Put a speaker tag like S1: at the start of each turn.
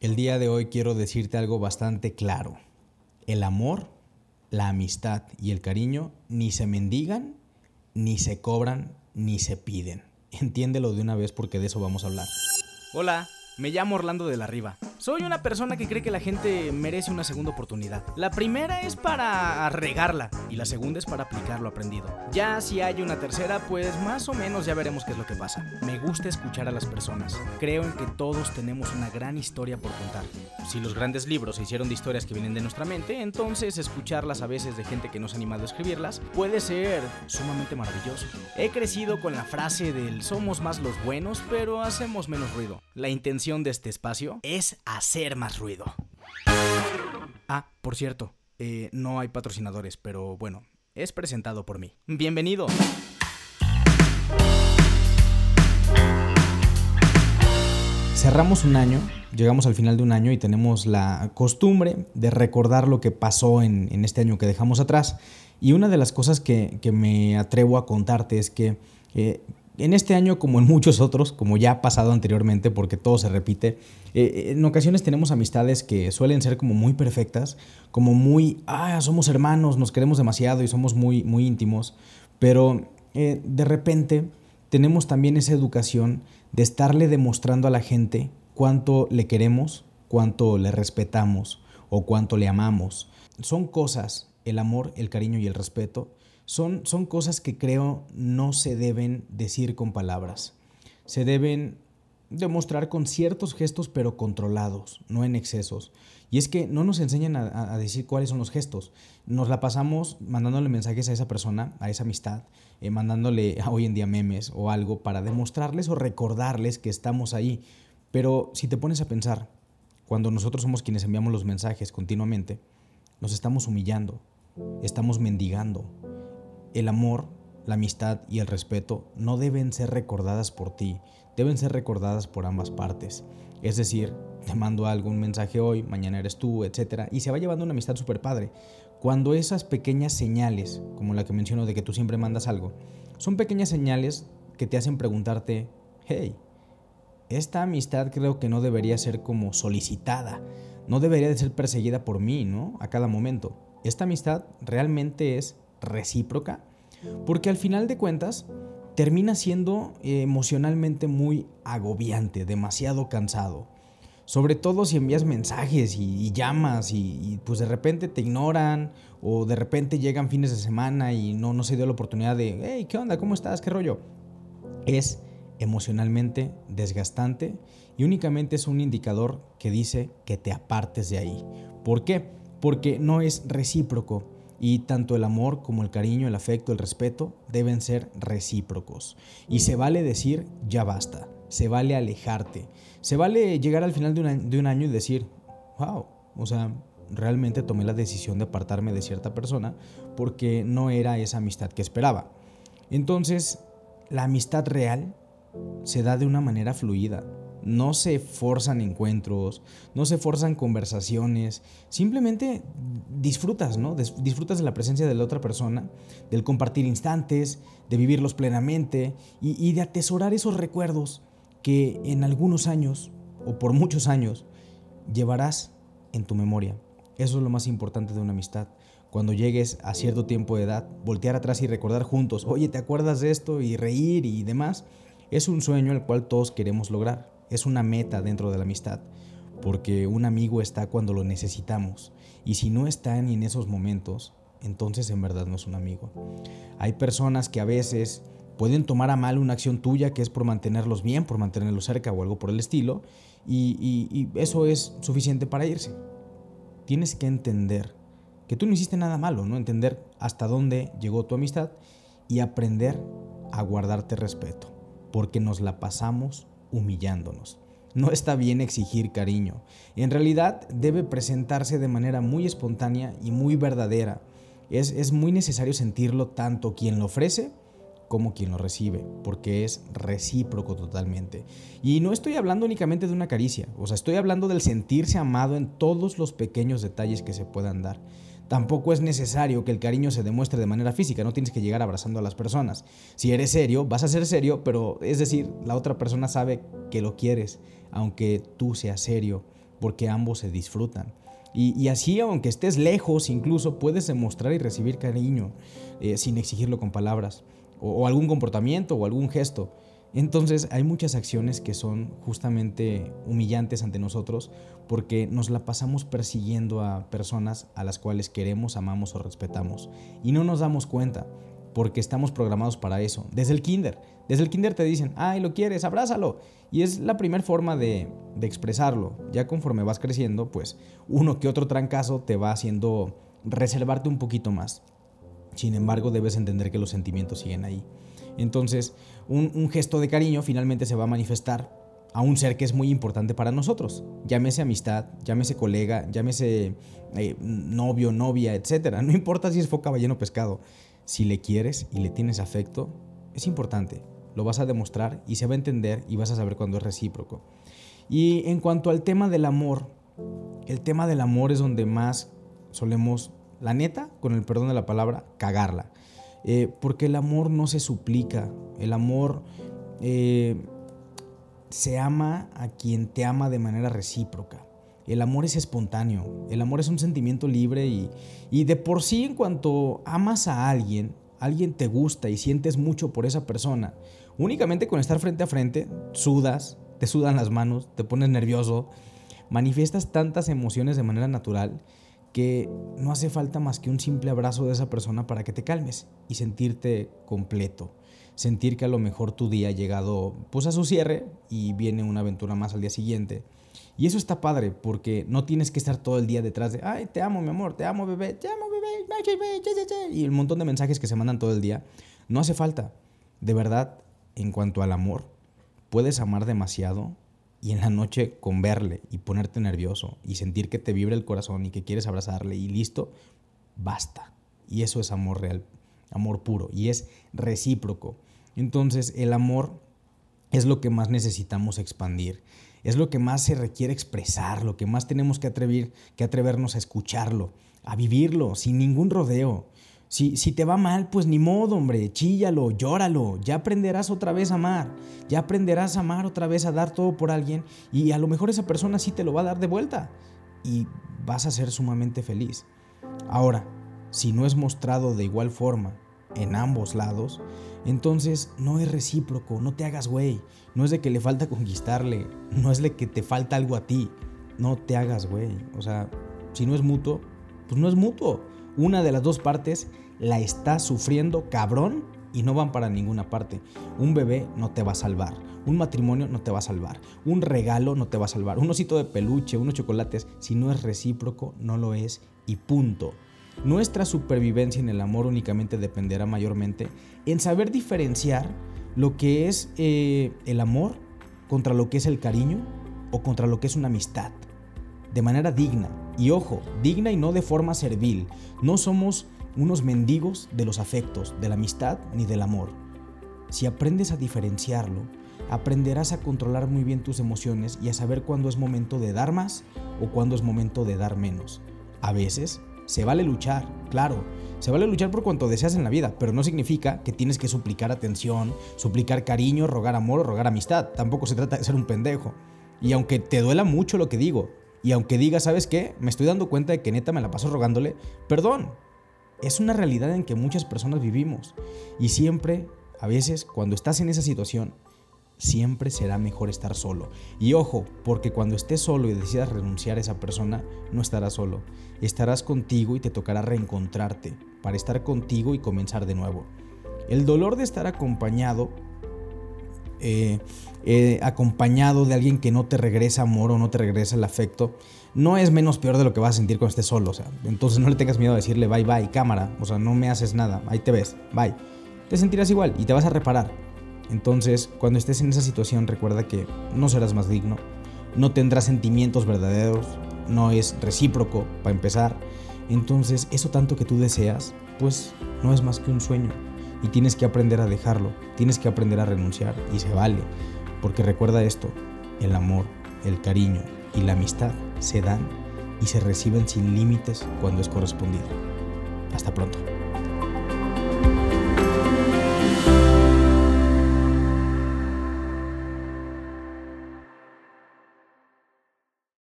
S1: El día de hoy quiero decirte algo bastante claro. El amor, la amistad y el cariño ni se mendigan, ni se cobran, ni se piden. Entiéndelo de una vez porque de eso vamos a hablar.
S2: Hola, me llamo Orlando de la Riva. Soy una persona que cree que la gente merece una segunda oportunidad. La primera es para regarla y la segunda es para aplicar lo aprendido. Ya si hay una tercera, pues más o menos ya veremos qué es lo que pasa. Me gusta escuchar a las personas. Creo en que todos tenemos una gran historia por contar. Si los grandes libros se hicieron de historias que vienen de nuestra mente, entonces escucharlas a veces de gente que no se ha animado a escribirlas puede ser sumamente maravilloso. He crecido con la frase del somos más los buenos, pero hacemos menos ruido. La intención de este espacio es hacer más ruido. Ah, por cierto, eh, no hay patrocinadores, pero bueno, es presentado por mí. Bienvenido.
S1: Cerramos un año, llegamos al final de un año y tenemos la costumbre de recordar lo que pasó en, este año que dejamos atrás. Y una de las cosas que, que me atrevo a contarte es que eh, en este año, como en muchos otros, como ya ha pasado anteriormente, porque todo se repite, eh, en ocasiones tenemos amistades que suelen ser como muy perfectas, como muy, ah, somos hermanos, nos queremos demasiado y somos muy, muy íntimos, pero eh, de repente tenemos también esa educación de estarle demostrando a la gente cuánto le queremos, cuánto le respetamos o cuánto le amamos. Son cosas, el amor, el cariño y el respeto, son, son cosas que creo no se deben decir con palabras. Se deben demostrar con ciertos gestos pero controlados, no en excesos. Y es que no nos enseñan a, decir cuáles son los gestos. Nos la pasamos mandándole mensajes a esa persona, a esa amistad, eh, mandándole hoy en día memes o algo para demostrarles o recordarles que estamos ahí. Pero si te pones a pensar, cuando nosotros somos quienes enviamos los mensajes continuamente, nos estamos humillando, estamos mendigando, el amor, la amistad y el respeto no deben ser recordadas por ti, deben ser recordadas por ambas partes. Es decir, te mando algún mensaje hoy, mañana eres tú, etc. Y se va llevando una amistad súper padre. Cuando esas pequeñas señales, como la que menciono de que tú siempre mandas algo, son pequeñas señales que te hacen preguntarte, hey, esta amistad creo que no debería ser como solicitada, no debería de ser perseguida por mí, ¿no? A cada momento. Esta amistad realmente es recíproca, porque al final de cuentas termina siendo eh, emocionalmente muy agobiante, demasiado cansado. Sobre todo si envías mensajes y, llamas y, pues de repente te ignoran o de repente llegan fines de semana y no, no se dio la oportunidad de, hey, ¿qué onda? ¿Cómo estás? ¿Qué rollo? Es emocionalmente desgastante y únicamente es un indicador que dice que te apartes de ahí. ¿Por qué? Porque no es recíproco y tanto el amor como el cariño, el afecto, el respeto deben ser recíprocos. Y se vale decir, ya basta, se vale alejarte, se vale llegar al final de un, año, y decir, wow, o sea, realmente tomé la decisión de apartarme de cierta persona porque no era esa amistad que esperaba. Entonces, la amistad real se da de una manera fluida, no se forzan encuentros, no se forzan conversaciones, simplemente disfrutas, ¿no? Disfrutas de la presencia de la otra persona, del compartir instantes, de vivirlos plenamente y, de atesorar esos recuerdos que en algunos años o por muchos años llevarás en tu memoria. Eso es lo más importante de una amistad. Cuando llegues a cierto tiempo de edad, voltear atrás y recordar juntos, oye, ¿te acuerdas de esto? Y reír y demás. Es un sueño el cual todos queremos lograr es una meta dentro de la amistad, porque un amigo está cuando lo necesitamos, y si no está ni en esos momentos, entonces en verdad no es un amigo. Hay personas que a veces pueden tomar a mal una acción tuya que es por mantenerlos bien, por mantenerlos cerca o algo por el estilo, y, eso es suficiente para irse. Tienes que entender que tú no hiciste nada malo, ¿no? Entender hasta dónde llegó tu amistad y aprender a guardarte respeto, porque nos la pasamos humillándonos. No está bien exigir cariño. En realidad debe presentarse de manera muy espontánea y muy verdadera. Es, es, muy necesario sentirlo tanto quien lo ofrece como quien lo recibe, porque es recíproco totalmente. Y no estoy hablando únicamente de una caricia, o sea, estoy hablando del sentirse amado en todos los pequeños detalles que se puedan dar. Tampoco es necesario que el cariño se demuestre de manera física, no tienes que llegar abrazando a las personas. Si eres serio, vas a ser serio, pero es decir, la otra persona sabe que lo quieres, aunque tú seas serio, porque ambos se disfrutan. Y, así, aunque estés lejos, incluso puedes demostrar y recibir cariño eh, sin exigirlo con palabras, o, algún comportamiento o algún gesto. Entonces hay muchas acciones que son justamente humillantes ante nosotros porque nos la pasamos persiguiendo a personas a las cuales queremos, amamos o respetamos. Y no nos damos cuenta porque estamos programados para eso. Desde el kinder. Desde el kinder te dicen, ay, lo quieres, abrázalo. Y es la primera forma de, de expresarlo. Ya conforme vas creciendo, pues uno que otro trancazo te va haciendo reservarte un poquito más. Sin embargo, debes entender que los sentimientos siguen ahí. Entonces, un, gesto de cariño finalmente se va a manifestar a un ser que es muy importante para nosotros. Llámese amistad, llámese colega, llámese eh, novio, novia, etc. No importa si es foca, ballena o pescado. Si le quieres y le tienes afecto, es importante. Lo vas a demostrar y se va a entender y vas a saber cuando es recíproco. Y en cuanto al tema del amor, el tema del amor es donde más solemos, la neta, con el perdón de la palabra, cagarla. Eh, porque el amor no se suplica, el amor eh, se ama a quien te ama de manera recíproca. El amor es espontáneo, el amor es un sentimiento libre y, y de por sí en cuanto amas a alguien, alguien te gusta y sientes mucho por esa persona, únicamente con estar frente a frente, sudas, te sudan las manos, te pones nervioso, manifiestas tantas emociones de manera natural que no hace falta más que un simple abrazo de esa persona para que te calmes y sentirte completo. Sentir que a lo mejor tu día ha llegado pues a su cierre y viene una aventura más al día siguiente. Y eso está padre porque no tienes que estar todo el día detrás de, ay, te amo mi amor, te amo bebé, te amo bebé, y el montón de mensajes que se mandan todo el día. No hace falta. De verdad, en cuanto al amor, puedes amar demasiado y en la noche con verle y ponerte nervioso y sentir que te vibra el corazón y que quieres abrazarle y listo, basta. Y eso es amor real, amor puro y es recíproco. Entonces el amor es lo que más necesitamos expandir, es lo que más se requiere expresar, lo que más tenemos que, atrever, que atrevernos a escucharlo, a vivirlo sin ningún rodeo. Si, te va mal, pues ni modo, hombre, chíllalo, llóralo, ya aprenderás otra vez a amar, ya aprenderás a amar otra vez, a dar todo por alguien y a lo mejor esa persona sí te lo va a dar de vuelta y vas a ser sumamente feliz. Ahora, si no es mostrado de igual forma en ambos lados, entonces no es recíproco, no te hagas güey, no es de que le falta conquistarle, no es de que te falta algo a ti, no te hagas güey, o sea, si no es mutuo, pues no es mutuo una de las dos partes la está sufriendo cabrón y no van para ninguna parte. Un bebé no te va a salvar, un matrimonio no te va a salvar, un regalo no te va a salvar, un osito de peluche, unos chocolates, si no es recíproco, no lo es y punto. Nuestra supervivencia en el amor únicamente dependerá mayormente en saber diferenciar lo que es eh, el amor contra lo que es el cariño o contra lo que es una amistad de manera digna. Y ojo, digna y no de forma servil. No somos unos mendigos de los afectos, de la amistad ni del amor. Si aprendes a diferenciarlo, aprenderás a controlar muy bien tus emociones y a saber cuándo es momento de dar más o cuándo es momento de dar menos. A veces se vale luchar, claro, se vale luchar por cuanto deseas en la vida, pero no significa que tienes que suplicar atención, suplicar cariño, rogar amor o rogar amistad. Tampoco se trata de ser un pendejo. Y aunque te duela mucho lo que digo, y aunque diga, ¿sabes qué? Me estoy dando cuenta de que neta me la paso rogándole, perdón. Es una realidad en que muchas personas vivimos. Y siempre, a veces, cuando estás en esa situación, siempre será mejor estar solo. Y ojo, porque cuando estés solo y decidas renunciar a esa persona, no estarás solo. Estarás contigo y te tocará reencontrarte para estar contigo y comenzar de nuevo. El dolor de estar acompañado eh, eh, acompañado de alguien que no te regresa amor o no te regresa el afecto, no es menos peor de lo que vas a sentir cuando estés solo. O sea, entonces no le tengas miedo a decirle bye bye, cámara. O sea, no me haces nada, ahí te ves, bye. Te sentirás igual y te vas a reparar. Entonces, cuando estés en esa situación, recuerda que no serás más digno, no tendrás sentimientos verdaderos, no es recíproco, para empezar. Entonces, eso tanto que tú deseas, pues no es más que un sueño y tienes que aprender a dejarlo, tienes que aprender a renunciar y se vale, porque recuerda esto, el amor, el cariño y la amistad se dan y se reciben sin límites cuando es correspondido. Hasta pronto.